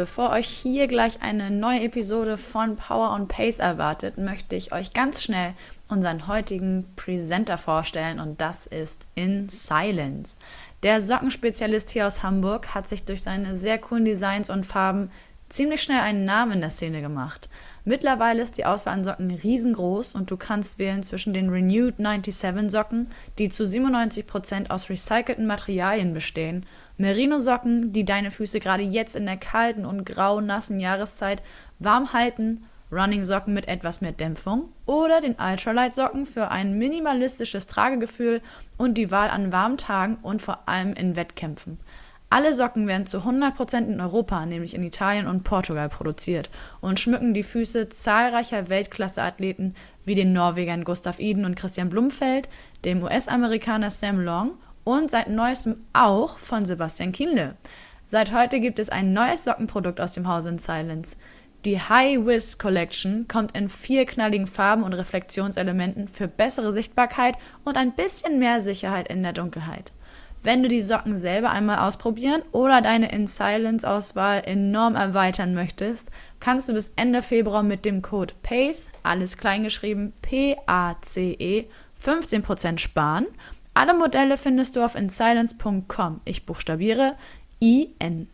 Bevor euch hier gleich eine neue Episode von Power on Pace erwartet, möchte ich euch ganz schnell unseren heutigen Presenter vorstellen und das ist In Silence. Der Sockenspezialist hier aus Hamburg hat sich durch seine sehr coolen Designs und Farben ziemlich schnell einen Namen in der Szene gemacht. Mittlerweile ist die Auswahl an Socken riesengroß und du kannst wählen zwischen den Renewed 97 Socken, die zu 97% aus recycelten Materialien bestehen, Merino-Socken, die deine Füße gerade jetzt in der kalten und grau nassen Jahreszeit warm halten, Running-Socken mit etwas mehr Dämpfung oder den Ultralight-Socken für ein minimalistisches Tragegefühl und die Wahl an warmen Tagen und vor allem in Wettkämpfen. Alle Socken werden zu 100% in Europa, nämlich in Italien und Portugal, produziert und schmücken die Füße zahlreicher Weltklasse-Athleten wie den Norwegern Gustav Iden und Christian Blumfeld, dem US-Amerikaner Sam Long und seit neuestem auch von Sebastian Kienle. Seit heute gibt es ein neues Sockenprodukt aus dem Hause in Silence. Die High Wiz Collection kommt in vier knalligen Farben und Reflexionselementen für bessere Sichtbarkeit und ein bisschen mehr Sicherheit in der Dunkelheit. Wenn du die Socken selber einmal ausprobieren oder deine In Silence Auswahl enorm erweitern möchtest, kannst du bis Ende Februar mit dem Code PACE, alles kleingeschrieben, P-A-C-E, 15% sparen. Alle Modelle findest du auf insilence.com. Ich buchstabiere I-N-C-Y-L-E-N-C-E.com,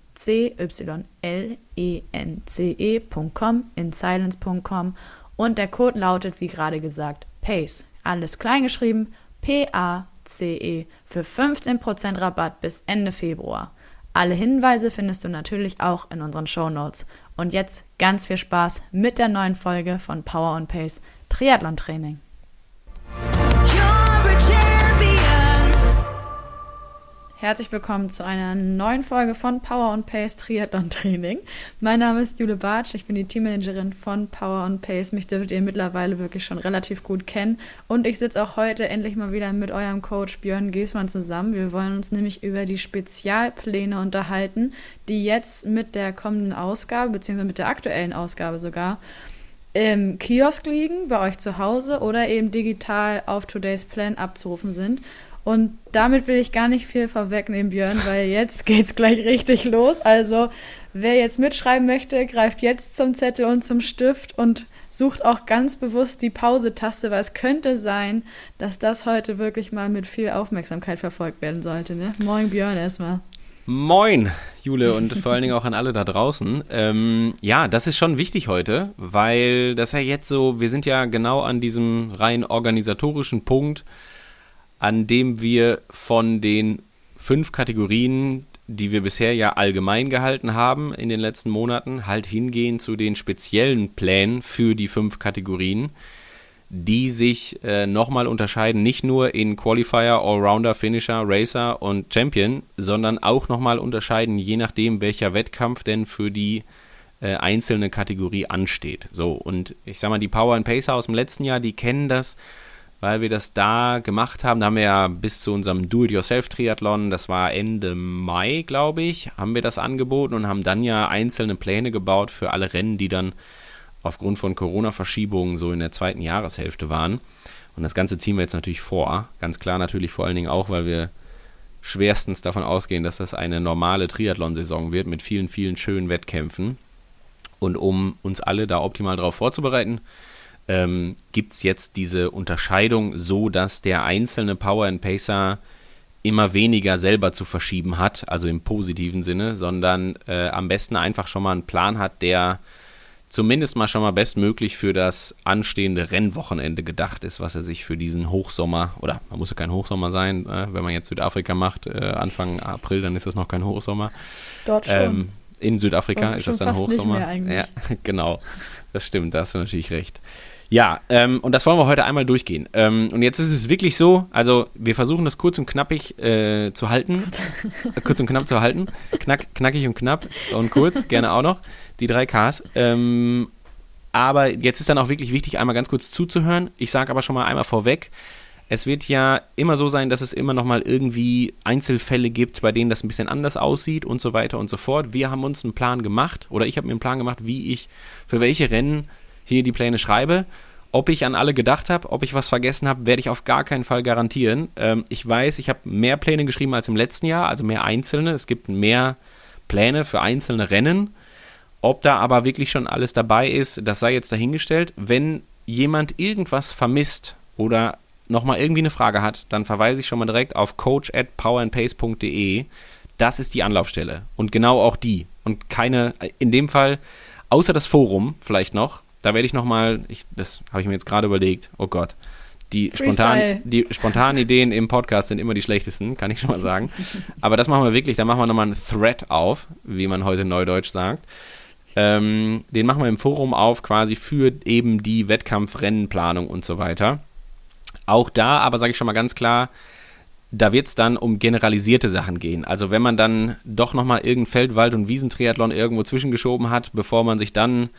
insilence.com und der Code lautet, wie gerade gesagt, PACE. Alles kleingeschrieben, P-A-C-E für 15% Rabatt bis Ende Februar. Alle Hinweise findest du natürlich auch in unseren Show Notes. Und jetzt ganz viel Spaß mit der neuen Folge von Power on Pace Triathlon Training. Herzlich willkommen zu einer neuen Folge von Power on Pace Triathlon Training. Mein Name ist Jule Bartsch, ich bin die Teammanagerin von Power on Pace. Mich dürft ihr mittlerweile wirklich schon relativ gut kennen. Und ich sitze auch heute endlich mal wieder mit eurem Coach Björn Giesmann zusammen. Wir wollen uns nämlich über die Spezialpläne unterhalten, die jetzt mit der kommenden Ausgabe, beziehungsweise mit der aktuellen Ausgabe sogar, im Kiosk liegen, bei euch zu Hause oder eben digital auf Today's Plan abzurufen sind. Und damit will ich gar nicht viel vorwegnehmen, Björn, weil jetzt geht's gleich richtig los. Also, wer jetzt mitschreiben möchte, greift jetzt zum Zettel und zum Stift und sucht auch ganz bewusst die Pause-Taste, weil es könnte sein, dass das heute wirklich mal mit viel Aufmerksamkeit verfolgt werden sollte. Ne? Moin, Björn, erstmal. Moin, Jule, und vor allen Dingen auch an alle da draußen. Ähm, ja, das ist schon wichtig heute, weil das ja jetzt so, wir sind ja genau an diesem rein organisatorischen Punkt, an dem wir von den fünf Kategorien, die wir bisher ja allgemein gehalten haben in den letzten Monaten, halt hingehen zu den speziellen Plänen für die fünf Kategorien, die sich äh, nochmal unterscheiden, nicht nur in Qualifier, Allrounder, Finisher, Racer und Champion, sondern auch nochmal unterscheiden, je nachdem, welcher Wettkampf denn für die äh, einzelne Kategorie ansteht. So, und ich sag mal, die Power and Pacer aus dem letzten Jahr, die kennen das, weil wir das da gemacht haben. Da haben wir ja bis zu unserem Do-it-yourself-Triathlon, das war Ende Mai, glaube ich, haben wir das angeboten und haben dann ja einzelne Pläne gebaut für alle Rennen, die dann aufgrund von Corona-Verschiebungen so in der zweiten Jahreshälfte waren. Und das Ganze ziehen wir jetzt natürlich vor. Ganz klar natürlich vor allen Dingen auch, weil wir schwerstens davon ausgehen, dass das eine normale Triathlon-Saison wird mit vielen, vielen schönen Wettkämpfen. Und um uns alle da optimal darauf vorzubereiten, ähm, gibt es jetzt diese Unterscheidung so, dass der einzelne Power and Pacer immer weniger selber zu verschieben hat, also im positiven Sinne, sondern äh, am besten einfach schon mal einen Plan hat, der zumindest mal schon mal bestmöglich für das anstehende Rennwochenende gedacht ist, was er sich für diesen Hochsommer, oder man muss ja kein Hochsommer sein, äh, wenn man jetzt Südafrika macht, äh, Anfang April, dann ist das noch kein Hochsommer. Dort schon. Ähm, in Südafrika Schon- ist das dann fast nicht Hochsommer. mehr eigentlich. Ja, genau. Das stimmt, da hast du natürlich recht. Ja, ähm, und das wollen wir heute einmal durchgehen. Ähm, und jetzt ist es wirklich so, also wir versuchen das kurz und knappig äh, zu halten. Kurz und knapp zu halten. Knack, knackig und knapp und kurz, gerne auch noch. Die drei Ks. Ähm, aber jetzt ist dann auch wirklich wichtig, einmal ganz kurz zuzuhören. Ich sage aber schon mal einmal vorweg, es wird ja immer so sein, dass es immer noch mal irgendwie Einzelfälle gibt, bei denen das ein bisschen anders aussieht und so weiter und so fort. Wir haben uns einen Plan gemacht oder ich habe mir einen Plan gemacht, wie ich für welche Rennen hier die Pläne schreibe. Ob ich an alle gedacht habe, ob ich was vergessen habe, werde ich auf gar keinen Fall garantieren. Ähm, ich weiß, ich habe mehr Pläne geschrieben als im letzten Jahr, also mehr einzelne. Es gibt mehr Pläne für einzelne Rennen. Ob da aber wirklich schon alles dabei ist, das sei jetzt dahingestellt. Wenn jemand irgendwas vermisst oder nochmal irgendwie eine Frage hat, dann verweise ich schon mal direkt auf coach at powerandpace.de. Das ist die Anlaufstelle. Und genau auch die. Und keine, in dem Fall, außer das Forum vielleicht noch, da werde ich nochmal, das habe ich mir jetzt gerade überlegt, oh Gott, die spontanen, Freestyle. die spontanen Ideen im Podcast sind immer die schlechtesten, kann ich schon mal sagen. Aber das machen wir wirklich, da machen wir nochmal einen Thread auf, wie man heute neudeutsch sagt. Ähm, den machen wir im Forum auf, quasi für eben die Wettkampfrennenplanung und so weiter. Auch da, aber sage ich schon mal ganz klar, da wird es dann um generalisierte Sachen gehen. Also wenn man dann doch nochmal irgendein Feld-, Wald- und Wiesentriathlon irgendwo zwischengeschoben hat, bevor man sich dann,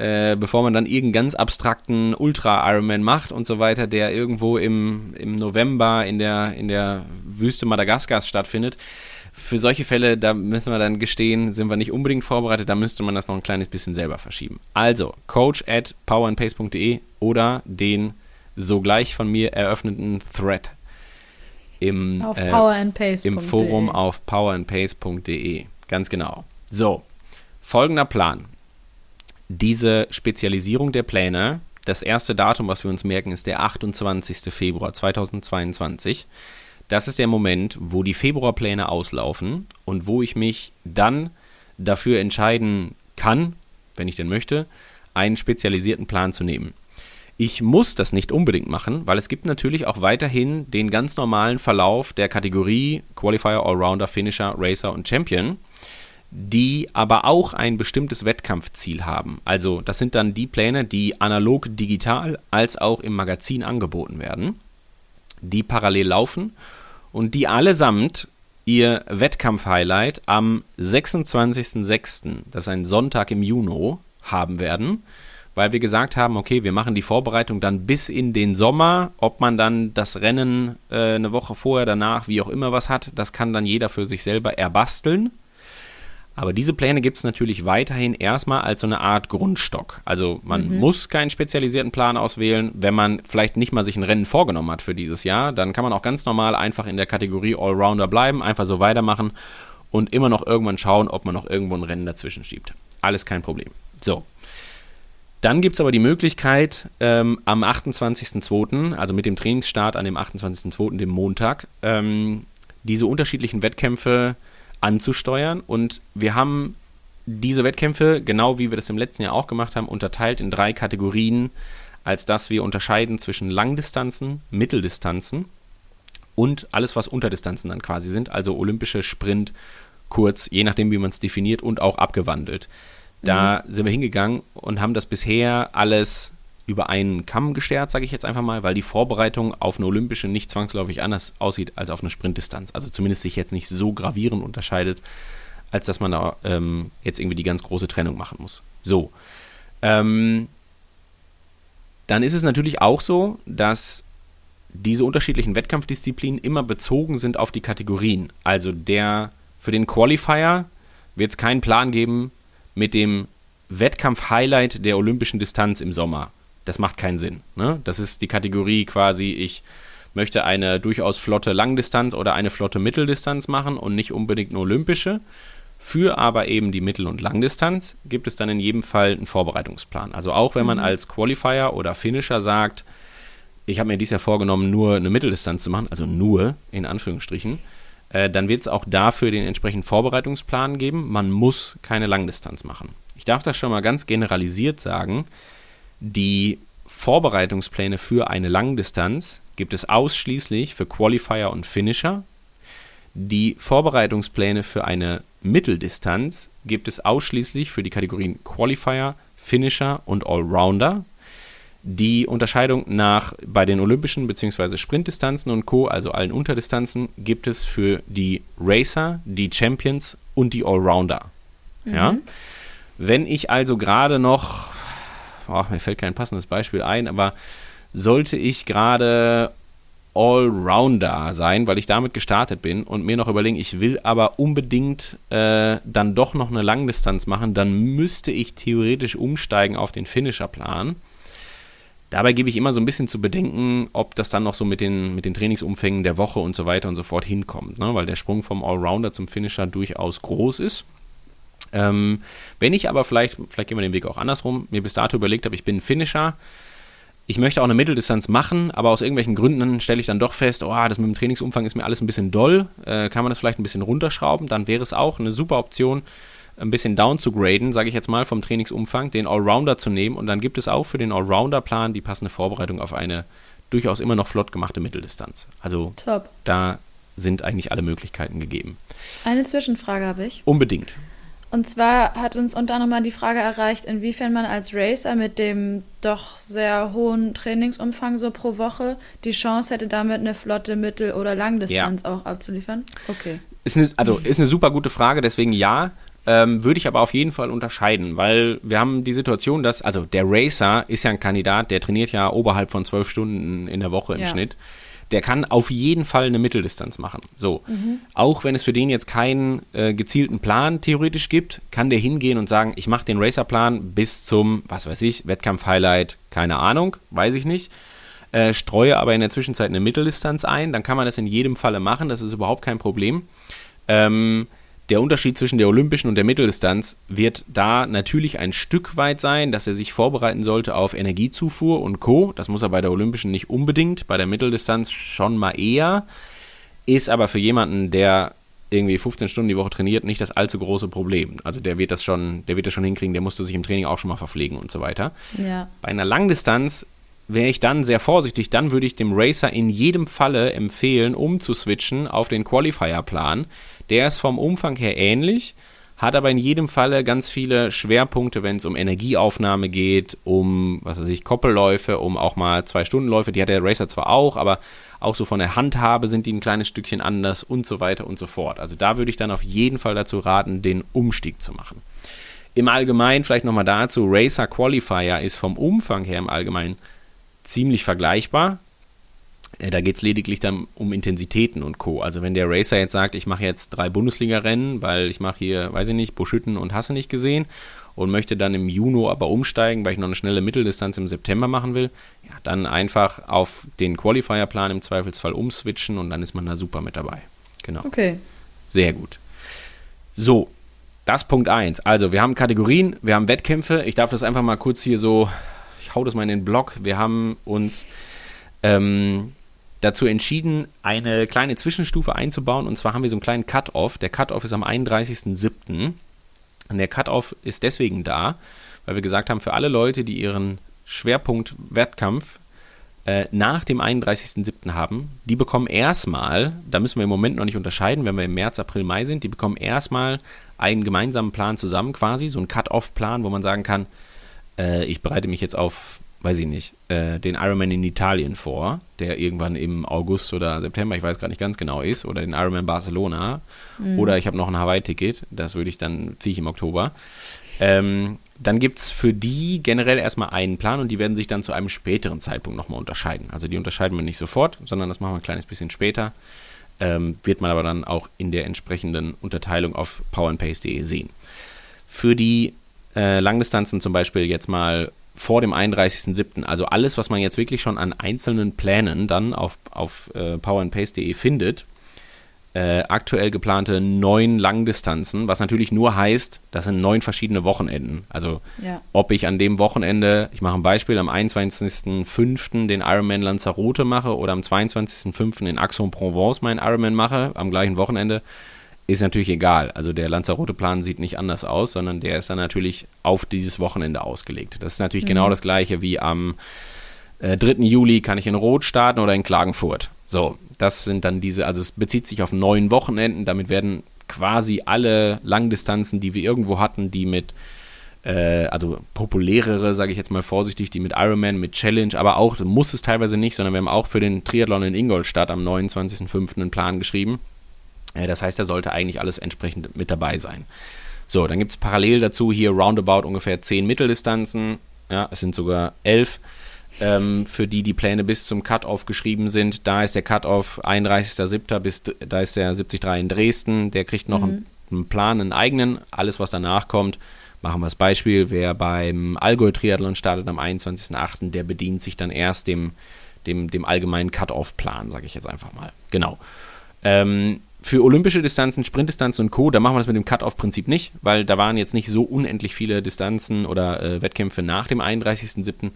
äh, bevor man dann irgendeinen ganz abstrakten Ultra-Ironman macht und so weiter, der irgendwo im, im November in der, in der Wüste Madagaskars stattfindet, für solche Fälle, da müssen wir dann gestehen, sind wir nicht unbedingt vorbereitet, da müsste man das noch ein kleines bisschen selber verschieben. Also, coach at powerandpace.de oder den sogleich von mir eröffneten Thread im, Auf äh, im Forum auf powerandpace.de. Ganz genau. So, folgender Plan. Diese Spezialisierung der Pläne, das erste Datum, was wir uns merken, ist der 28. Februar 2022. Das ist der Moment, wo die Februarpläne auslaufen und wo ich mich dann dafür entscheiden kann, wenn ich denn möchte, einen spezialisierten Plan zu nehmen. Ich muss das nicht unbedingt machen, weil es gibt natürlich auch weiterhin den ganz normalen Verlauf der Kategorie Qualifier, Allrounder, Finisher, Racer und Champion, die aber auch ein bestimmtes Wettkampfziel haben. Also das sind dann die Pläne, die analog digital als auch im Magazin angeboten werden, die parallel laufen und die allesamt ihr Wettkampf-Highlight am 26.06., das ist ein Sonntag im Juni, haben werden weil wir gesagt haben, okay, wir machen die Vorbereitung dann bis in den Sommer. Ob man dann das Rennen äh, eine Woche vorher, danach, wie auch immer was hat, das kann dann jeder für sich selber erbasteln. Aber diese Pläne gibt es natürlich weiterhin erstmal als so eine Art Grundstock. Also man muss keinen spezialisierten Plan auswählen. Wenn man vielleicht nicht mal sich ein Rennen vorgenommen hat für dieses Jahr, dann kann man auch ganz normal einfach in der Kategorie Allrounder bleiben, einfach so weitermachen und immer noch irgendwann schauen, ob man noch irgendwo ein Rennen dazwischen schiebt. Alles kein Problem. So, dann gibt es aber die Möglichkeit, ähm, am 28.02., also mit dem Trainingsstart an dem 28.02., dem Montag, ähm, diese unterschiedlichen Wettkämpfe anzusteuern. Und wir haben diese Wettkämpfe, genau wie wir das im letzten Jahr auch gemacht haben, unterteilt in drei Kategorien, als dass wir unterscheiden zwischen Langdistanzen, Mitteldistanzen und alles, was Unterdistanzen dann quasi sind, also olympische Sprint, kurz, je nachdem, wie man es definiert und auch abgewandelt. Da sind wir hingegangen und haben das bisher alles über einen Kamm gestärkt, sage ich jetzt einfach mal, weil die Vorbereitung auf eine olympische nicht zwangsläufig anders aussieht als auf eine Sprintdistanz. Also zumindest sich jetzt nicht so gravierend unterscheidet, als dass man da ähm, jetzt irgendwie die ganz große Trennung machen muss. So. Ähm, dann ist es natürlich auch so, dass diese unterschiedlichen Wettkampfdisziplinen immer bezogen sind auf die Kategorien. Also der für den Qualifier wird es keinen Plan geben mit dem Wettkampf-Highlight der olympischen Distanz im Sommer. Das macht keinen Sinn. Ne? Das ist die Kategorie quasi, ich möchte eine durchaus flotte Langdistanz oder eine flotte Mitteldistanz machen und nicht unbedingt eine olympische. Für aber eben die Mittel- und Langdistanz gibt es dann in jedem Fall einen Vorbereitungsplan. Also auch wenn man als Qualifier oder Finisher sagt, ich habe mir dieses Jahr vorgenommen, nur eine Mitteldistanz zu machen, also nur in Anführungsstrichen, äh, dann wird es auch dafür den entsprechenden Vorbereitungsplan geben. Man muss keine Langdistanz machen. ich darf das schon mal ganz generalisiert sagen, die Vorbereitungspläne für eine Langdistanz gibt es ausschließlich für Qualifier und Finisher. Die Vorbereitungspläne für eine Mitteldistanz gibt es ausschließlich für die Kategorien Qualifier, Finisher und Allrounder. Die Unterscheidung nach bei den olympischen bzw. Sprintdistanzen und Co., also allen Unterdistanzen, gibt es für die Racer, die Champions und die Allrounder. Ja? Wenn ich also gerade noch, oh, mir fällt kein passendes Beispiel ein, aber sollte ich gerade Allrounder sein, weil ich damit gestartet bin und mir noch überlegen, ich will aber unbedingt äh, dann doch noch eine Langdistanz machen, dann müsste ich theoretisch umsteigen auf den Finisher-Plan. Dabei gebe ich immer so ein bisschen zu bedenken, ob das dann noch so mit den, mit den Trainingsumfängen der Woche und so weiter und so fort hinkommt, ne? weil der Sprung vom Allrounder zum Finisher durchaus groß ist. Ähm, wenn ich aber vielleicht, vielleicht gehen wir den Weg auch andersrum, mir bis dato überlegt habe, ich bin ein Finisher, ich möchte auch eine Mitteldistanz machen, aber aus irgendwelchen Gründen stelle ich dann doch fest, oh, das mit dem Trainingsumfang ist mir alles ein bisschen doll, äh, kann man das vielleicht ein bisschen runterschrauben, dann wäre es auch eine super Option, ein bisschen down zu graden, sage ich jetzt mal, vom Trainingsumfang, den Allrounder zu nehmen und dann gibt es auch für den Allrounder-Plan die passende Vorbereitung auf eine durchaus immer noch flott gemachte Mitteldistanz. Also Top. da sind eigentlich alle Möglichkeiten gegeben. Eine Zwischenfrage habe ich. Unbedingt. Und zwar hat uns unter anderem mal die Frage erreicht, inwiefern man als Racer mit dem doch sehr hohen Trainingsumfang so pro Woche die Chance hätte, damit eine flotte Mittel- oder Langdistanz auch abzuliefern. Okay. Ist eine, also ist eine super gute Frage, deswegen ja. Ähm, würde ich aber auf jeden Fall unterscheiden, weil wir haben die Situation, dass, also der Racer ist ja ein Kandidat, der trainiert ja oberhalb von zwölf Stunden in der Woche im Ja. Schnitt. Der kann auf jeden Fall eine Mitteldistanz machen. So. Auch wenn es für den jetzt keinen äh, gezielten Plan theoretisch gibt, kann der hingehen und sagen, ich mache den Racerplan bis zum, was weiß ich, Wettkampf-Highlight, keine Ahnung, weiß ich nicht. Äh, streue aber in der Zwischenzeit eine Mitteldistanz ein, dann kann man das in jedem Falle machen, das ist überhaupt kein Problem. Ähm, der Unterschied zwischen der olympischen und der Mitteldistanz wird da natürlich ein Stück weit sein, dass er sich vorbereiten sollte auf Energiezufuhr und Co. Das muss er bei der olympischen nicht unbedingt, bei der Mitteldistanz schon mal eher. Ist aber für jemanden, der irgendwie 15 Stunden die Woche trainiert, nicht das allzu große Problem. Also der wird das schon, der wird das schon hinkriegen, der musste sich im Training auch schon mal verpflegen und so weiter. Ja. Bei einer Langdistanz wäre ich dann sehr vorsichtig. Dann würde ich dem Racer in jedem Falle empfehlen, umzuswitchen auf den Qualifier-Plan. Der ist vom Umfang her ähnlich, hat aber in jedem Falle ganz viele Schwerpunkte, wenn es um Energieaufnahme geht, um, was weiß ich, Koppelläufe, um auch mal Zwei-Stunden-Läufe. Die hat der Racer zwar auch, aber auch so von der Handhabe sind die ein kleines Stückchen anders und so weiter und so fort. Also da würde ich dann auf jeden Fall dazu raten, den Umstieg zu machen. Im Allgemeinen, vielleicht nochmal dazu, Racer Qualifier ist vom Umfang her im Allgemeinen ziemlich vergleichbar. Äh, Da geht es lediglich dann um Intensitäten und Co. Also wenn der Racer jetzt sagt, ich mache jetzt drei Bundesliga-Rennen, weil ich mache hier, weiß ich nicht, Buschütten und Hasse nicht gesehen und möchte dann im Juni aber umsteigen, weil ich noch eine schnelle Mitteldistanz im September machen will, ja, dann einfach auf den Qualifier-Plan im Zweifelsfall umswitchen und dann ist man da super mit dabei. Genau. Okay. Sehr gut. So, das Punkt 1. Also, wir haben Kategorien, wir haben Wettkämpfe. Ich darf das einfach mal kurz hier so, ich hau das mal in den Blog. Wir haben uns ähm, dazu entschieden, eine kleine Zwischenstufe einzubauen. Und zwar haben wir so einen kleinen Cut-Off. Der Cut-Off ist am 31.07. Und der Cut-Off ist deswegen da, weil wir gesagt haben, für alle Leute, die ihren Schwerpunkt Wettkampf äh, nach dem 31.07. haben, die bekommen erstmal, da müssen wir im Moment noch nicht unterscheiden, wenn wir im März, April, Mai sind, die bekommen erstmal einen gemeinsamen Plan zusammen quasi, so einen Cut-Off-Plan, wo man sagen kann, äh, ich bereite mich jetzt auf, weiß ich nicht, äh, den Ironman in Italien vor, der irgendwann im August oder September, ich weiß gerade nicht ganz genau ist, oder den Ironman Barcelona, oder ich habe noch ein Hawaii-Ticket, das würde ich dann, ziehe ich im Oktober. Ähm, dann gibt es für die generell erstmal einen Plan und die werden sich dann zu einem späteren Zeitpunkt nochmal unterscheiden. Also die unterscheiden wir nicht sofort, sondern das machen wir ein kleines bisschen später. Ähm, wird man aber dann auch in der entsprechenden Unterteilung auf powerandpace.de sehen. Für die äh, Langdistanzen zum Beispiel jetzt mal vor dem 31.07., also alles, was man jetzt wirklich schon an einzelnen Plänen dann auf, auf äh, powerandpace.de findet, äh, aktuell geplante neun Langdistanzen, was natürlich nur heißt, das sind neun verschiedene Wochenenden. Also Ja. ob ich an dem Wochenende, ich mache ein Beispiel, am 21.05. den Ironman Lanzarote mache oder am 22.05. in Aix-en-Provence meinen Ironman mache, am gleichen Wochenende, ist natürlich egal. Also der Lanzarote-Plan sieht nicht anders aus, sondern der ist dann natürlich auf dieses Wochenende ausgelegt. Das ist natürlich genau das gleiche wie am äh, 3. Juli kann ich in Rot starten oder in Klagenfurt. So, das sind dann diese, also es bezieht sich auf neun Wochenenden, damit werden quasi alle Langdistanzen, die wir irgendwo hatten, die mit äh, also populärere, sage ich jetzt mal vorsichtig, die mit Ironman, mit Challenge, aber auch, muss es teilweise nicht, sondern wir haben auch für den Triathlon in Ingolstadt am 29.05. einen Plan geschrieben. Das heißt, da sollte eigentlich alles entsprechend mit dabei sein. So, dann gibt es parallel dazu hier roundabout ungefähr 10 Mitteldistanzen. Ja, es sind sogar 11. Ähm, für die die Pläne bis zum Cut-Off geschrieben sind. Da ist der Cut-Off 31.07. bis, da ist der 73 in Dresden. Der kriegt noch mhm. einen, einen Plan, einen eigenen. Alles, was danach kommt, Machen wir das Beispiel, wer beim Allgäu-Triathlon startet am 21.08., der bedient sich dann erst dem, dem, dem allgemeinen Cut-Off-Plan, sage ich jetzt einfach mal. Genau. Ähm, für olympische Distanzen, Sprintdistanzen und Co., da machen wir das mit dem Cut-Off-Prinzip nicht, weil da waren jetzt nicht so unendlich viele Distanzen oder äh, Wettkämpfe nach dem 31.07.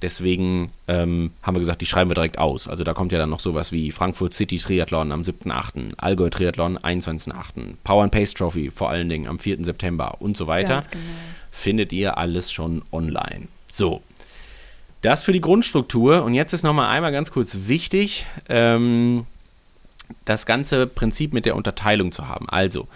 Deswegen ähm, haben wir gesagt, die schreiben wir direkt aus. Also da kommt ja dann noch sowas wie Frankfurt City Triathlon am 7.8., Allgäu Triathlon 21.8., Power and Pace Trophy vor allen Dingen am 4. September und so weiter. Genau. Findet ihr alles schon online. So, das für die Grundstruktur. Und jetzt ist nochmal einmal ganz kurz wichtig, ähm, das ganze Prinzip mit der Unterteilung zu haben. Also,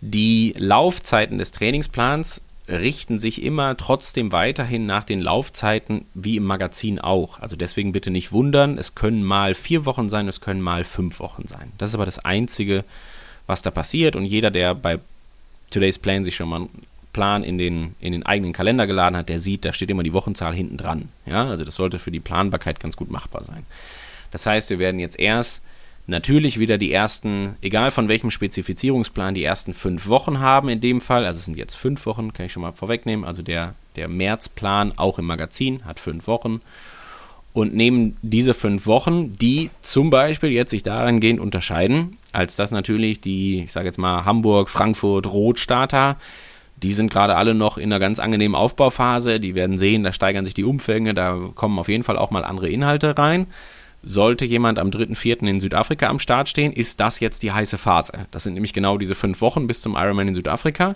die Laufzeiten des Trainingsplans richten sich immer trotzdem weiterhin nach den Laufzeiten wie im Magazin auch. Also deswegen bitte nicht wundern, es können mal vier Wochen sein, es können mal fünf Wochen sein. Das ist aber das Einzige, was da passiert. Und jeder, der bei Today's Plan sich schon mal einen Plan in den, in den eigenen Kalender geladen hat, der sieht, da steht immer die Wochenzahl hinten dran. Ja, also das sollte für die Planbarkeit ganz gut machbar sein. Das heißt, wir werden jetzt erst natürlich wieder die ersten, egal von welchem Spezifizierungsplan, die ersten fünf Wochen haben in dem Fall. Also es sind jetzt fünf Wochen, kann ich schon mal vorwegnehmen. Also der, der Märzplan, auch im Magazin, hat fünf Wochen. Und nehmen diese fünf Wochen, die zum Beispiel jetzt sich dahingehend unterscheiden, als dass natürlich die, ich sage jetzt mal, Hamburg, Frankfurt, Rotstarter, die sind gerade alle noch in einer ganz angenehmen Aufbauphase. Die werden sehen, da steigern sich die Umfänge, da kommen auf jeden Fall auch mal andere Inhalte rein. Sollte jemand am 3.4. in Südafrika am Start stehen, ist das jetzt die heiße Phase. Das sind nämlich genau diese fünf Wochen bis zum Ironman in Südafrika.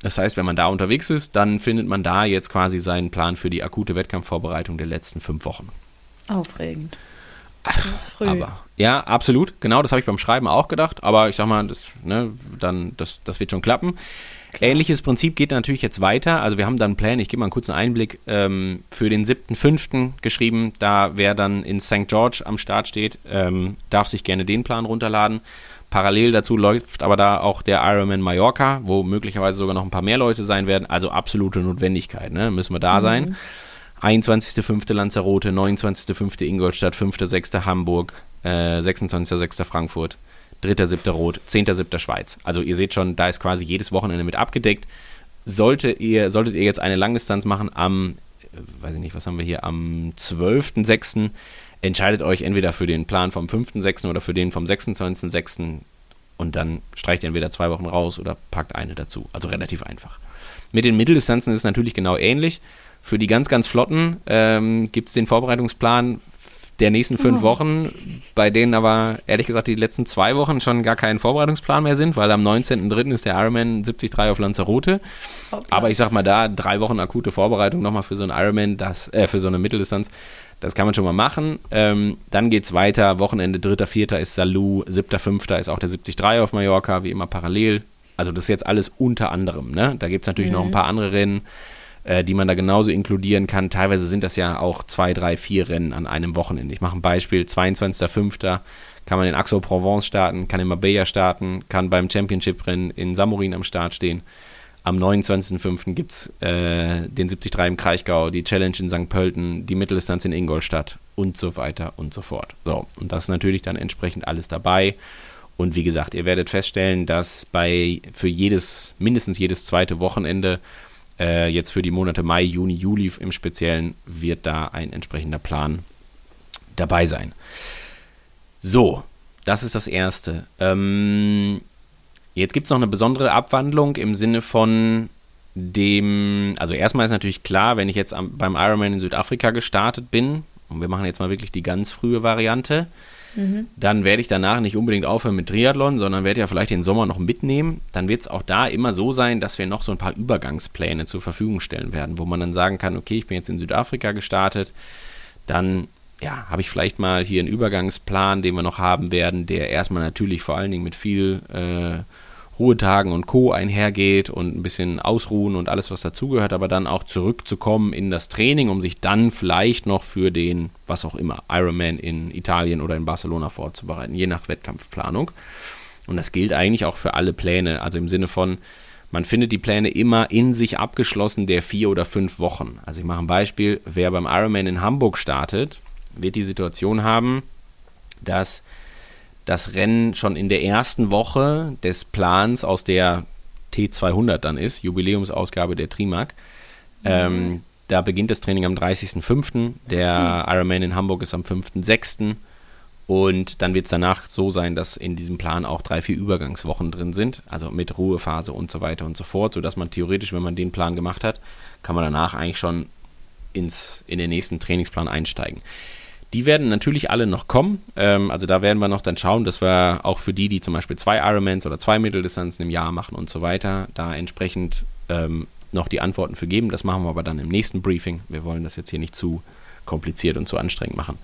Das heißt, wenn man da unterwegs ist, dann findet man da jetzt quasi seinen Plan für die akute Wettkampfvorbereitung der letzten fünf Wochen. Aufregend. Das ist früh. Aber, ja, absolut. Genau, das habe ich beim Schreiben auch gedacht. Aber ich sag mal, das, ne, dann, das, das wird schon klappen. Ähnliches Prinzip geht natürlich jetzt weiter. Also wir haben dann einen Plan, ich gebe mal einen kurzen Einblick, ähm, für den 7.5. geschrieben. Da wer dann in St. George am Start steht, ähm, darf sich gerne den Plan runterladen. Parallel dazu läuft aber da auch der Ironman Mallorca, wo möglicherweise sogar noch ein paar mehr Leute sein werden. Also absolute Notwendigkeit, ne? müssen wir da mhm. sein. 21.5. Lanzarote, 29.5. Ingolstadt, 5.6. Hamburg, äh, 26.6. Frankfurt. 3.7. Rot, 10.7. Schweiz. Also ihr seht schon, da ist quasi jedes Wochenende mit abgedeckt. Sollte ihr, solltet ihr jetzt eine Langdistanz machen am, äh, weiß ich nicht, was haben wir hier, am 12.6., entscheidet euch entweder für den Plan vom 5.6. oder für den vom 26.6. und dann streicht ihr entweder zwei Wochen raus oder packt eine dazu. Also relativ einfach. Mit den Mitteldistanzen ist es natürlich genau ähnlich. Für die ganz, ganz Flotten ähm, gibt es den Vorbereitungsplan der nächsten fünf oh. Wochen, bei denen aber ehrlich gesagt die letzten zwei Wochen schon gar kein Vorbereitungsplan mehr sind, weil am 19.03. ist der Ironman 73 auf Lanzarote. Okay. Aber ich sag mal da, drei Wochen akute Vorbereitung nochmal für so einen Ironman, das, äh, für so eine Mitteldistanz, das kann man schon mal machen. Ähm, dann geht's weiter, Wochenende 3.04. ist Salou, 7.05. ist auch der 73 auf Mallorca, wie immer parallel. Also das ist jetzt alles unter anderem, ne? Da gibt es natürlich mhm. noch ein paar andere Rennen äh, die man da genauso inkludieren kann. Teilweise sind das ja auch zwei, drei, vier Rennen an einem Wochenende. Ich mache ein Beispiel, 22.05. kann man in Aix-en-Provence starten, kann in Marbella starten, kann beim Championship-Rennen in Samorin am Start stehen. Am 29.05. gibt es äh, den 73 im Kraichgau, die Challenge in St. Pölten, die Mitteldistanz in Ingolstadt und so weiter und so fort. So, und das ist natürlich dann entsprechend alles dabei. Und wie gesagt, ihr werdet feststellen, dass bei für jedes, mindestens jedes zweite Wochenende äh, jetzt für die Monate Mai, Juni, Juli im Speziellen wird da ein entsprechender Plan dabei sein. So, das ist das Erste. Ähm, jetzt gibt es noch eine besondere Abwandlung im Sinne von dem, also erstmal ist natürlich klar, wenn ich jetzt am, beim Ironman in Südafrika gestartet bin, und wir machen jetzt mal wirklich die ganz frühe Variante, dann werde ich danach nicht unbedingt aufhören mit Triathlon, sondern werde ja vielleicht den Sommer noch mitnehmen. Dann wird es auch da immer so sein, dass wir noch so ein paar Übergangspläne zur Verfügung stellen werden, wo man dann sagen kann, okay, ich bin jetzt in Südafrika gestartet, dann ja, habe ich vielleicht mal hier einen Übergangsplan, den wir noch haben werden, der erstmal natürlich vor allen Dingen mit viel äh, Ruhetagen und Co. einhergeht und ein bisschen ausruhen und alles, was dazugehört, aber dann auch zurückzukommen in das Training, um sich dann vielleicht noch für den, was auch immer, Ironman in Italien oder in Barcelona vorzubereiten, je nach Wettkampfplanung. Und das gilt eigentlich auch für alle Pläne, also im Sinne von, man findet die Pläne immer in sich abgeschlossen der vier oder fünf Wochen. Also ich mache ein Beispiel, wer beim Ironman in Hamburg startet, wird die Situation haben, dass das Rennen schon in der ersten Woche des Plans aus der T200 dann ist, Jubiläumsausgabe der Trimark. Mhm. Ähm, da beginnt das Training am 30.05. Der Ironman in Hamburg ist am 5.06. Und dann wird es danach so sein, dass in diesem Plan auch drei, vier Übergangswochen drin sind, also mit Ruhephase und so weiter und so fort, sodass man theoretisch, wenn man den Plan gemacht hat, kann man danach eigentlich schon ins, in den nächsten Trainingsplan einsteigen. Die werden natürlich alle noch kommen. Ähm, also da werden wir noch dann schauen, dass wir auch für die, die zum Beispiel zwei Ironmans oder zwei Mitteldistanzen im Jahr machen und so weiter, da entsprechend ähm, noch die Antworten für geben. Das machen wir aber dann im nächsten Briefing. Wir wollen das jetzt hier nicht zu kompliziert und zu anstrengend machen.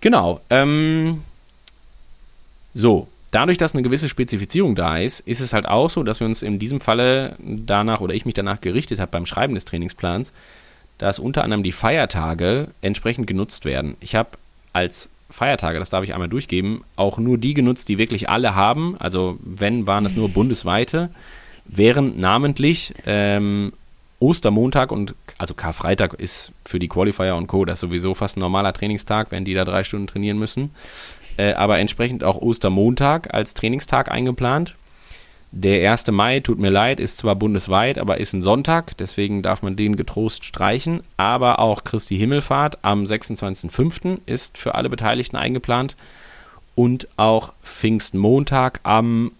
Genau. Ähm, so, dadurch, dass eine gewisse Spezifizierung da ist, ist es halt auch so, dass wir uns in diesem Falle danach oder ich mich danach gerichtet habe beim Schreiben des Trainingsplans, dass unter anderem die Feiertage entsprechend genutzt werden. Ich habe als Feiertage, das darf ich einmal durchgeben, auch nur die genutzt, die wirklich alle haben. Also wenn, waren es nur bundesweite, während namentlich ähm, Ostermontag und also Karfreitag ist für die Qualifier und Co. das sowieso fast ein normaler Trainingstag, wenn die da drei Stunden trainieren müssen. Äh, aber entsprechend auch Ostermontag als Trainingstag eingeplant. Der 1. Mai, tut mir leid, ist zwar bundesweit, aber ist ein Sonntag, deswegen darf man den getrost streichen. Aber auch Christi Himmelfahrt am 26.05. ist für alle Beteiligten eingeplant. Und auch Pfingstmontag am,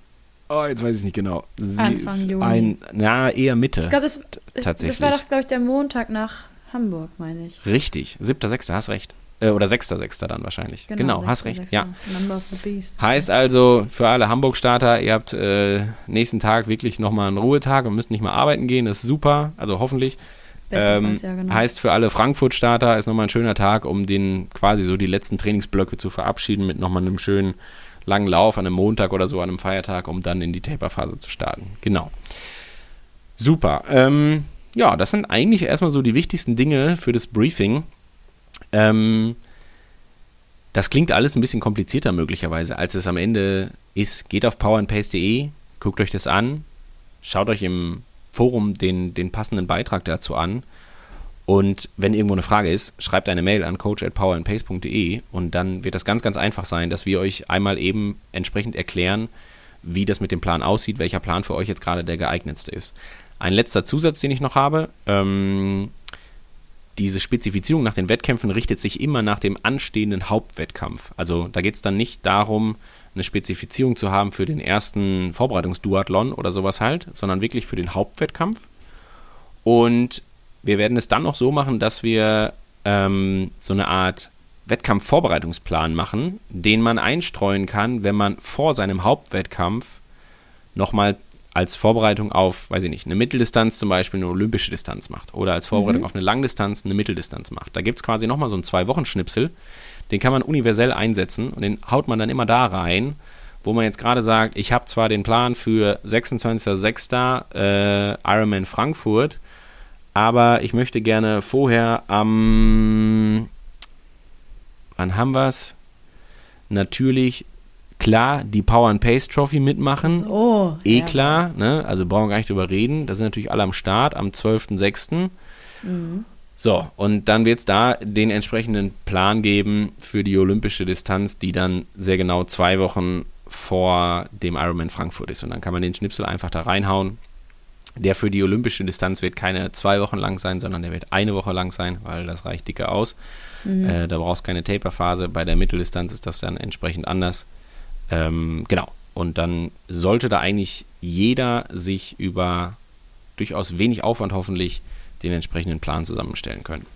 oh, jetzt weiß ich nicht genau. Sie, Anfang Juni. Ein, na, eher Mitte. Ich glaube, das, tatsächlich. das war doch, glaube ich, der Montag nach Hamburg, meine ich. Richtig, 7.6., hast recht. Äh, oder 6.6. dann wahrscheinlich. Genau, hast recht. 6. Ja. Number of the Beast. Heißt also für alle Hamburg-Starter, ihr habt äh, nächsten Tag wirklich nochmal einen Ruhetag und müsst nicht mehr arbeiten gehen. Das ist super, also hoffentlich. Ähm, ja, genau. Heißt für alle Frankfurt-Starter ist nochmal ein schöner Tag, um den quasi so die letzten Trainingsblöcke zu verabschieden mit nochmal einem schönen langen Lauf an einem Montag oder so, an einem Feiertag, um dann in die Taper-Phase zu starten. Genau. Super. Ähm, ja, das sind eigentlich erstmal so die wichtigsten Dinge für das Briefing. Ähm, das klingt alles ein bisschen komplizierter möglicherweise, als es am Ende ist. Geht auf powerandpace.de, guckt euch das an, schaut euch im Forum den, den passenden Beitrag dazu an. Und wenn irgendwo eine Frage ist, schreibt eine Mail an coach@powerandpace.de und dann wird das ganz, ganz einfach sein, dass wir euch einmal eben entsprechend erklären, wie das mit dem Plan aussieht, welcher Plan für euch jetzt gerade der geeignetste ist. Ein letzter Zusatz, den ich noch habe. Ähm, diese Spezifizierung nach den Wettkämpfen richtet sich immer nach dem anstehenden Hauptwettkampf. Also da geht es dann nicht darum, eine Spezifizierung zu haben für den ersten Vorbereitungsduathlon oder sowas halt, sondern wirklich für den Hauptwettkampf. Und wir werden es dann noch so machen, dass wir ähm, so eine Art Wettkampfvorbereitungsplan machen, den man einstreuen kann, wenn man vor seinem Hauptwettkampf nochmal als Vorbereitung auf, weiß ich nicht, eine Mitteldistanz zum Beispiel eine olympische Distanz macht oder als Vorbereitung Mhm. auf eine Langdistanz eine Mitteldistanz macht. Da gibt es quasi nochmal so einen Zwei-Wochen-Schnipsel, den kann man universell einsetzen und den haut man dann immer da rein, wo man jetzt gerade sagt, ich habe zwar den Plan für 26.06. Äh, Ironman Frankfurt, aber ich möchte gerne vorher am, wann haben wir es? Natürlich, klar, die Power and Pace Trophy mitmachen. So. Eh ja. klar, ne? Also brauchen wir gar nicht drüber reden. Da sind natürlich alle am Start am 12.06. Mhm. So, und dann wird es da den entsprechenden Plan geben für die olympische Distanz, die dann sehr genau zwei Wochen vor dem Ironman Frankfurt ist. Und dann kann man den Schnipsel einfach da reinhauen. Der für die olympische Distanz wird keine zwei Wochen lang sein, sondern der wird eine Woche lang sein, weil das reicht dicke aus. Äh, da brauchst du keine Taperphase. Bei der Mitteldistanz ist das dann entsprechend anders. Ähm, genau. Und dann sollte da eigentlich jeder sich über durchaus wenig Aufwand hoffentlich den entsprechenden Plan zusammenstellen können.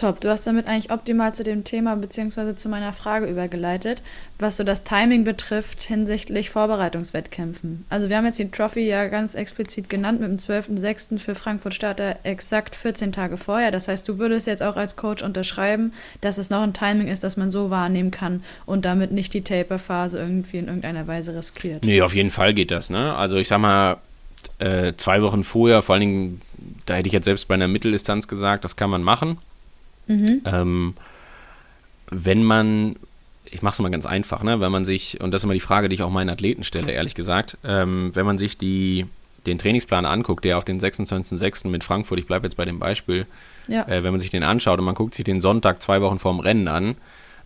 Top, du hast damit eigentlich optimal zu dem Thema bzw. zu meiner Frage übergeleitet, was so das Timing betrifft hinsichtlich Vorbereitungswettkämpfen. Also wir haben jetzt die Trophy ja ganz explizit genannt mit dem 12.06. für Frankfurt Starter exakt 14 Tage vorher. Das heißt, du würdest jetzt auch als Coach unterschreiben, dass es noch ein Timing ist, das man so wahrnehmen kann und damit nicht die Taper-Phase irgendwie in irgendeiner Weise riskiert. Nee, auf jeden Fall geht das. Ne? Also ich sag mal, äh, zwei Wochen vorher, vor allen Dingen, da hätte ich jetzt selbst bei einer Mitteldistanz gesagt, das kann man machen. Mhm. Ähm, wenn man, ich mache es mal ganz einfach, ne, wenn man sich, und das ist immer die Frage, die ich auch meinen Athleten stelle, ehrlich gesagt, ähm, wenn man sich die, den Trainingsplan anguckt, der auf den 26.06. mit Frankfurt, ich bleibe jetzt bei dem Beispiel, ja. äh, wenn man sich den anschaut und man guckt sich den Sonntag zwei Wochen vorm Rennen an,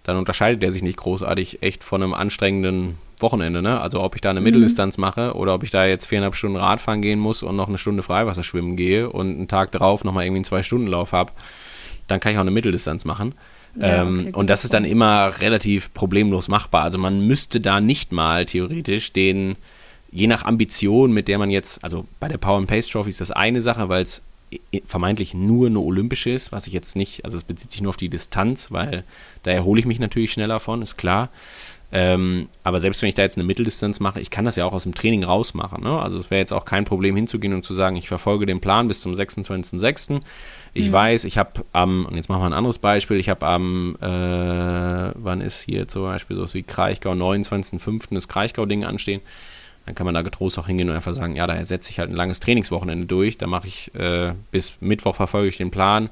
dann unterscheidet der sich nicht großartig echt von einem anstrengenden Wochenende. Ne? Also ob ich da eine mhm. Mitteldistanz mache oder ob ich da jetzt viereinhalb Stunden Radfahren gehen muss und noch eine Stunde Freiwasserschwimmen gehe und einen Tag drauf nochmal irgendwie einen Zwei-Stunden-Lauf habe dann kann ich auch eine Mitteldistanz machen. Ja, ähm, okay, und das ist dann immer relativ problemlos machbar. Also man müsste da nicht mal theoretisch den, je nach Ambition, mit der man jetzt, also bei der Power and Pace Trophy ist das eine Sache, weil es vermeintlich nur eine olympische ist, was ich jetzt nicht, also es bezieht sich nur auf die Distanz, weil da erhole ich mich natürlich schneller von, ist klar. Ähm, aber selbst wenn ich da jetzt eine Mitteldistanz mache, ich kann das ja auch aus dem Training rausmachen. Ne? Also es wäre jetzt auch kein Problem hinzugehen und zu sagen, ich verfolge den Plan bis zum 26.06. Ich mhm. weiß, ich habe am, und jetzt machen wir ein anderes Beispiel, ich habe am, äh, wann ist hier zum Beispiel sowas wie Kraichgau, 29.05. das Kraichgau-Ding anstehen. Dann kann man da getrost auch hingehen und einfach sagen, ja, da setze ich halt ein langes Trainingswochenende durch. Da mache ich äh, bis Mittwoch verfolge ich den Plan.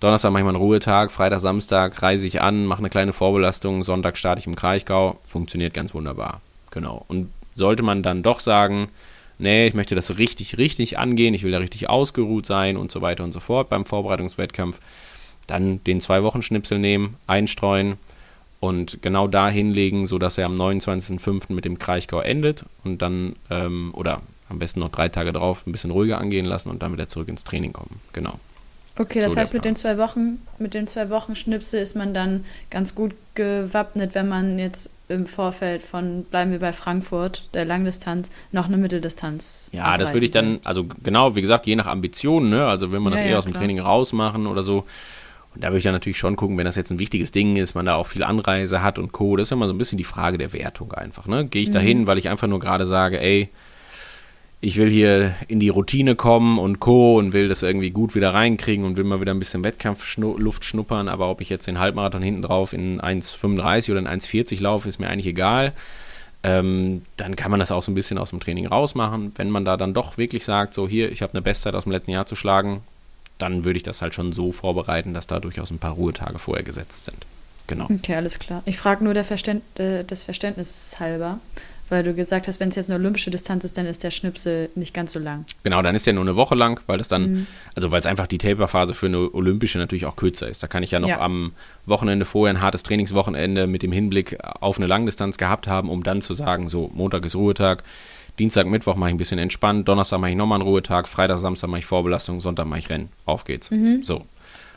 Donnerstag mache ich mal einen Ruhetag, Freitag, Samstag reise ich an, mache eine kleine Vorbelastung, Sonntag starte ich im Kraichgau. Funktioniert ganz wunderbar. Genau. Und sollte man dann doch sagen, nee, ich möchte das richtig, richtig angehen, ich will da richtig ausgeruht sein und so weiter und so fort beim Vorbereitungswettkampf, dann den Zwei-Wochen-Schnipsel nehmen, einstreuen und genau da hinlegen, sodass er am 29.05. mit dem Kraichgau endet und dann, ähm, oder am besten noch drei Tage drauf, ein bisschen ruhiger angehen lassen und dann wieder zurück ins Training kommen. Genau. Okay, das so heißt, mit den zwei Wochen, mit den zwei Wochen Schnipsel ist man dann ganz gut gewappnet, wenn man jetzt im Vorfeld von, bleiben wir bei Frankfurt, der Langdistanz, noch eine Mitteldistanz. Ja, das würde ich dann, also genau, wie gesagt, je nach Ambitionen, ne? Also will man das ja, eher ja, aus dem klar. Training rausmachen oder so. Und da würde ich dann natürlich schon gucken, wenn das jetzt ein wichtiges Ding ist, man da auch viel Anreise hat und Co. Das ist immer so ein bisschen die Frage der Wertung einfach. Ne? Gehe ich mhm. da hin, weil ich einfach nur gerade sage, ey, ich will hier in die Routine kommen und Co. und will das irgendwie gut wieder reinkriegen und will mal wieder ein bisschen Wettkampfluft schnuppern, aber ob ich jetzt den Halbmarathon hinten drauf in 1,35 oder in 1,40 laufe, ist mir eigentlich egal. Ähm, dann kann man das auch so ein bisschen aus dem Training rausmachen. Wenn man da dann doch wirklich sagt, so hier, ich habe eine Bestzeit aus dem letzten Jahr zu schlagen, dann würde ich das halt schon so vorbereiten, dass da durchaus ein paar Ruhetage vorher gesetzt sind. Genau. Okay, alles klar. Ich frage nur der Verständ äh, des Verständnisses halber weil du gesagt hast, wenn es jetzt eine olympische Distanz ist, dann ist der Schnipsel nicht ganz so lang. Genau, dann ist der nur eine Woche lang, weil das dann, mhm. also weil es einfach die Taperphase für eine olympische natürlich auch kürzer ist. Da kann ich ja noch ja. am Wochenende vorher ein hartes Trainingswochenende mit dem Hinblick auf eine Langdistanz gehabt haben, um dann zu sagen, so Montag ist Ruhetag, Dienstag, Mittwoch mache ich ein bisschen entspannt, Donnerstag mache ich nochmal einen Ruhetag, Freitag, Samstag mache ich Vorbelastung, Sonntag mache ich Rennen. Auf geht's. Mhm. So.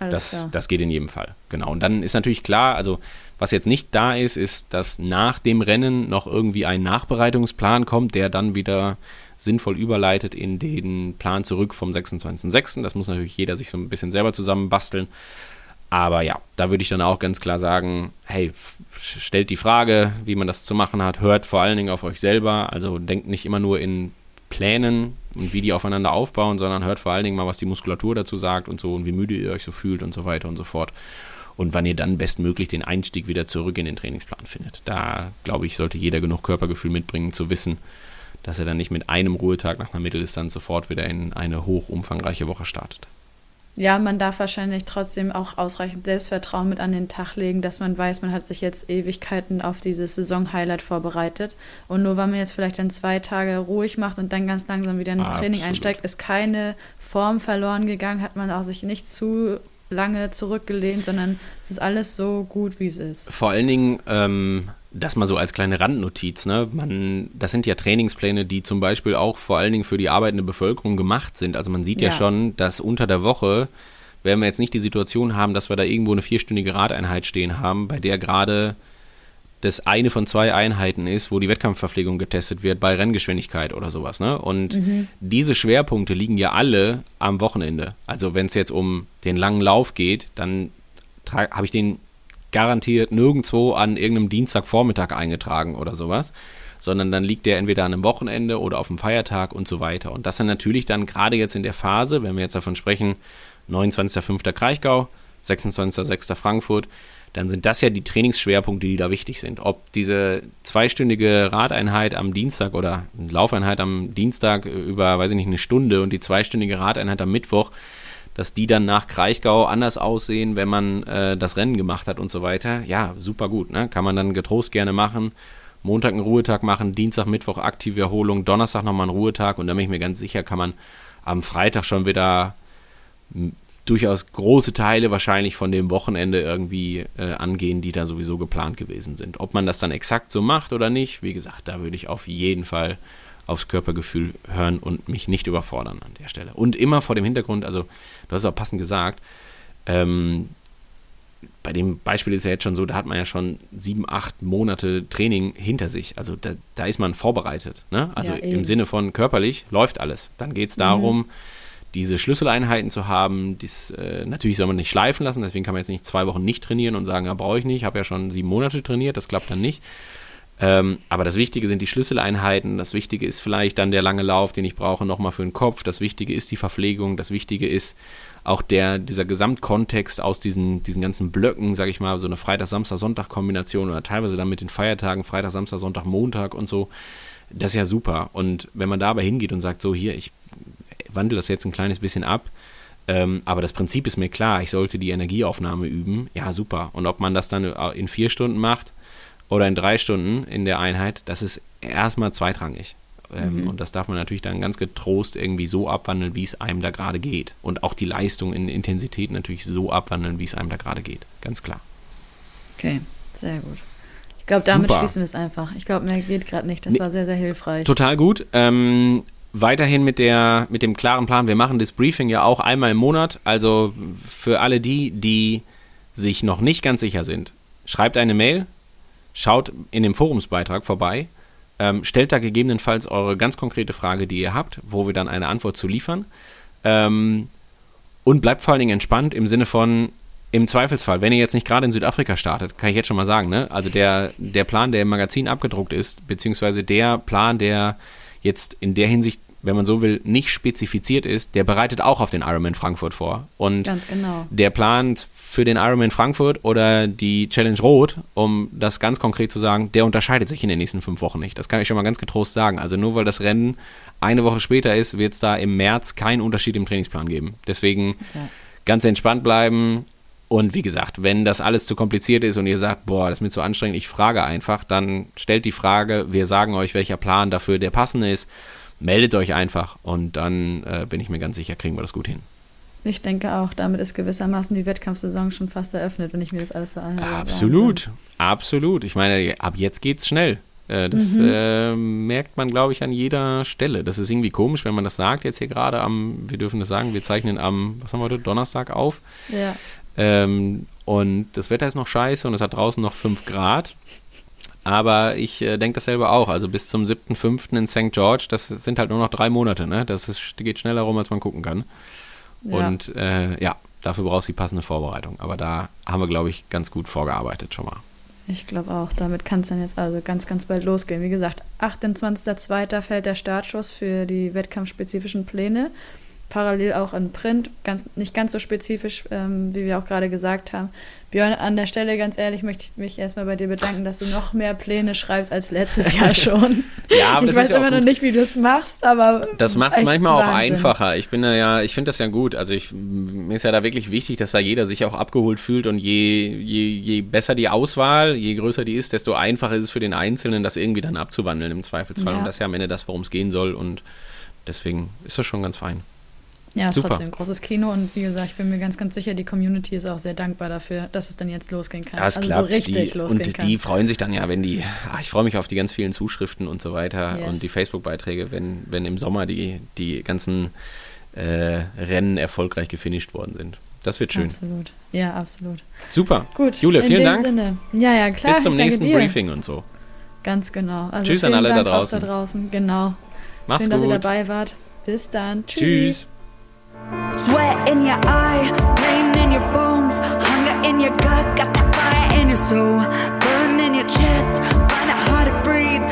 Das, das geht in jedem Fall. Genau. Und dann ist natürlich klar, also was jetzt nicht da ist, ist, dass nach dem Rennen noch irgendwie ein Nachbereitungsplan kommt, der dann wieder sinnvoll überleitet in den Plan zurück vom 26.06. Das muss natürlich jeder sich so ein bisschen selber zusammenbasteln. Aber ja, da würde ich dann auch ganz klar sagen, hey, stellt die Frage, wie man das zu machen hat, hört vor allen Dingen auf euch selber. Also denkt nicht immer nur in Plänen und wie die aufeinander aufbauen, sondern hört vor allen Dingen mal, was die Muskulatur dazu sagt und so und wie müde ihr euch so fühlt und so weiter und so fort und wann ihr dann bestmöglich den Einstieg wieder zurück in den Trainingsplan findet. Da, glaube ich, sollte jeder genug Körpergefühl mitbringen, zu wissen, dass er dann nicht mit einem Ruhetag nach einer Mitteldistanz sofort wieder in eine hoch umfangreiche Woche startet. Ja, man darf wahrscheinlich trotzdem auch ausreichend Selbstvertrauen mit an den Tag legen, dass man weiß, man hat sich jetzt Ewigkeiten auf dieses Saison-Highlight vorbereitet. Und nur weil man jetzt vielleicht dann zwei Tage ruhig macht und dann ganz langsam wieder ins Absolut. Training einsteigt, ist keine Form verloren gegangen, hat man auch sich nicht zu lange zurückgelehnt, sondern es ist alles so gut, wie es ist. Vor allen Dingen, ähm, das mal so als kleine Randnotiz, ne? Man, das sind ja Trainingspläne, die zum Beispiel auch vor allen Dingen für die arbeitende Bevölkerung gemacht sind. Also man sieht ja, ja schon, dass unter der Woche werden wir jetzt nicht die Situation haben, dass wir da irgendwo eine vierstündige Radeinheit stehen haben, bei der gerade das eine von zwei Einheiten ist, wo die Wettkampfverpflegung getestet wird bei Renngeschwindigkeit oder sowas. Ne? Und mhm. diese Schwerpunkte liegen ja alle am Wochenende. Also wenn es jetzt um den langen Lauf geht, dann habe ich den garantiert nirgendwo an irgendeinem Dienstagvormittag eingetragen oder sowas, sondern dann liegt der entweder an einem Wochenende oder auf dem Feiertag und so weiter. Und das sind natürlich dann gerade jetzt in der Phase, wenn wir jetzt davon sprechen, 29.05. Kraichgau, 26.06. Frankfurt, dann sind das ja die Trainingsschwerpunkte, die da wichtig sind. Ob diese zweistündige Radeinheit am Dienstag oder Laufeinheit am Dienstag über, weiß ich nicht, eine Stunde und die zweistündige Radeinheit am Mittwoch, dass die dann nach Kraichgau anders aussehen, wenn man äh, das Rennen gemacht hat und so weiter. Ja, super gut. Ne? Kann man dann getrost gerne machen. Montag einen Ruhetag machen, Dienstag, Mittwoch aktive Erholung, Donnerstag nochmal einen Ruhetag und dann bin ich mir ganz sicher, kann man am Freitag schon wieder durchaus große Teile wahrscheinlich von dem Wochenende irgendwie äh, angehen, die da sowieso geplant gewesen sind. Ob man das dann exakt so macht oder nicht, wie gesagt, da würde ich auf jeden Fall aufs Körpergefühl hören und mich nicht überfordern an der Stelle. Und immer vor dem Hintergrund, also du hast es auch passend gesagt, ähm, bei dem Beispiel ist ja jetzt schon so, da hat man ja schon sieben, acht Monate Training hinter sich. Also da, da ist man vorbereitet. Ne? Also ja, im Sinne von körperlich läuft alles. Dann geht es darum, mhm diese Schlüsseleinheiten zu haben, dies, äh, natürlich soll man nicht schleifen lassen, deswegen kann man jetzt nicht zwei Wochen nicht trainieren und sagen, ja, brauche ich nicht, ich habe ja schon sieben Monate trainiert, das klappt dann nicht. Ähm, aber das Wichtige sind die Schlüsseleinheiten, das Wichtige ist vielleicht dann der lange Lauf, den ich brauche, nochmal für den Kopf, das Wichtige ist die Verpflegung, das Wichtige ist auch der, dieser Gesamtkontext aus diesen, diesen ganzen Blöcken, sage ich mal, so eine Freitag, Samstag, Sonntag-Kombination oder teilweise dann mit den Feiertagen, Freitag, Samstag, Sonntag, Montag und so, das ist ja super. Und wenn man dabei hingeht und sagt, so hier, ich wandle das jetzt ein kleines bisschen ab. Ähm, aber das Prinzip ist mir klar, ich sollte die Energieaufnahme üben. Ja, super. Und ob man das dann äh, in vier Stunden macht oder in drei Stunden in der Einheit, das ist erstmal zweitrangig. Ähm, mhm. Und das darf man natürlich dann ganz getrost irgendwie so abwandeln, wie es einem da gerade geht. Und auch die Leistung in Intensität natürlich so abwandeln, wie es einem da gerade geht. Ganz klar. Okay, sehr gut. Ich glaube, damit Super. schließen wir es einfach. Ich glaube, mehr geht gerade nicht. Das nee, war sehr, sehr hilfreich. Total gut. Ähm, weiterhin mit, der, mit dem klaren Plan, wir machen das Briefing ja auch einmal im Monat. Also für alle die, die sich noch nicht ganz sicher sind, schreibt eine Mail, schaut in dem Forumsbeitrag vorbei, ähm, stellt da gegebenenfalls eure ganz konkrete Frage, die ihr habt, wo wir dann eine Antwort zu liefern. Ähm, und bleibt vor allen Dingen entspannt im Sinne von, im Zweifelsfall, wenn ihr jetzt nicht gerade in Südafrika startet, kann ich jetzt schon mal sagen, ne? Also der, der Plan, der im Magazin abgedruckt ist, beziehungsweise der Plan, der jetzt in der Hinsicht, wenn man so will, nicht spezifiziert ist, der bereitet auch auf den Ironman Frankfurt vor. Und genau. der plant für den Ironman Frankfurt oder die Challenge Rot, um das ganz konkret zu sagen, der unterscheidet sich in den nächsten fünf Wochen nicht. Das kann ich schon mal ganz getrost sagen. Also nur weil das Rennen eine Woche später ist, wird es da im März keinen Unterschied im Trainingsplan geben. Deswegen ja. ganz entspannt bleiben, und wie gesagt, wenn das alles zu kompliziert ist und ihr sagt, boah, das ist mir zu anstrengend, ich frage einfach, dann stellt die Frage, wir sagen euch, welcher Plan dafür der passende ist. Meldet euch einfach und dann äh, bin ich mir ganz sicher, kriegen wir das gut hin. Ich denke auch, damit ist gewissermaßen die Wettkampfsaison schon fast eröffnet, wenn ich mir das alles so anhöre. Absolut, absolut. Ich meine, ab jetzt geht's schnell. Äh, das mhm. äh, merkt man, glaube ich, an jeder Stelle. Das ist irgendwie komisch, wenn man das sagt, jetzt hier gerade am, wir dürfen das sagen, wir zeichnen am, was haben wir heute, Donnerstag auf. Ja. Ähm, und das Wetter ist noch scheiße und es hat draußen noch 5 Grad. Aber ich äh, denke dasselbe auch. Also bis zum 7.5. in St. George, das sind halt nur noch drei Monate. Ne? Das ist, geht schneller rum, als man gucken kann. Ja. Und äh, ja, dafür brauchst du die passende Vorbereitung. Aber da haben wir, glaube ich, ganz gut vorgearbeitet schon mal. Ich glaube auch. Damit kann es dann jetzt also ganz, ganz bald losgehen. Wie gesagt, 28.02. fällt der Startschuss für die wettkampfspezifischen Pläne parallel auch in Print, ganz, nicht ganz so spezifisch, ähm, wie wir auch gerade gesagt haben. Björn, an der Stelle, ganz ehrlich, möchte ich mich erstmal bei dir bedanken, dass du noch mehr Pläne schreibst als letztes Jahr schon. ja, aber ich weiß immer noch nicht, wie du es machst, aber. Das macht es manchmal Wahnsinn. auch einfacher. Ich bin ja, ich finde das ja gut. Also ich, mir ist ja da wirklich wichtig, dass da jeder sich auch abgeholt fühlt und je, je, je besser die Auswahl, je größer die ist, desto einfacher ist es für den Einzelnen, das irgendwie dann abzuwandeln im Zweifelsfall. Ja. Und das ist ja am Ende das, worum es gehen soll. Und deswegen ist das schon ganz fein. Ja, Super. trotzdem großes Kino und wie gesagt, ich bin mir ganz, ganz sicher, die Community ist auch sehr dankbar dafür, dass es dann jetzt losgehen kann. Ja, es also klappt. so richtig die, losgehen und kann. Und die freuen sich dann ja, wenn die, ach, ich freue mich auf die ganz vielen Zuschriften und so weiter yes. und die Facebook-Beiträge, wenn, wenn im Sommer die, die ganzen äh, Rennen erfolgreich gefinisht worden sind. Das wird schön. Absolut. Ja, absolut. Super. Gut. Jule, vielen Dank. Sinne. Ja, ja, klar. Bis zum nächsten dir. Briefing und so. Ganz genau. Also Tschüss an alle da draußen. da draußen. Genau. Macht's schön, dass ihr dabei wart. Bis dann. Tschüss. Tschüss. Sweat in your eye, pain in your bones, hunger in your gut, got that fire in your soul, burn in your chest, find it hard to breathe.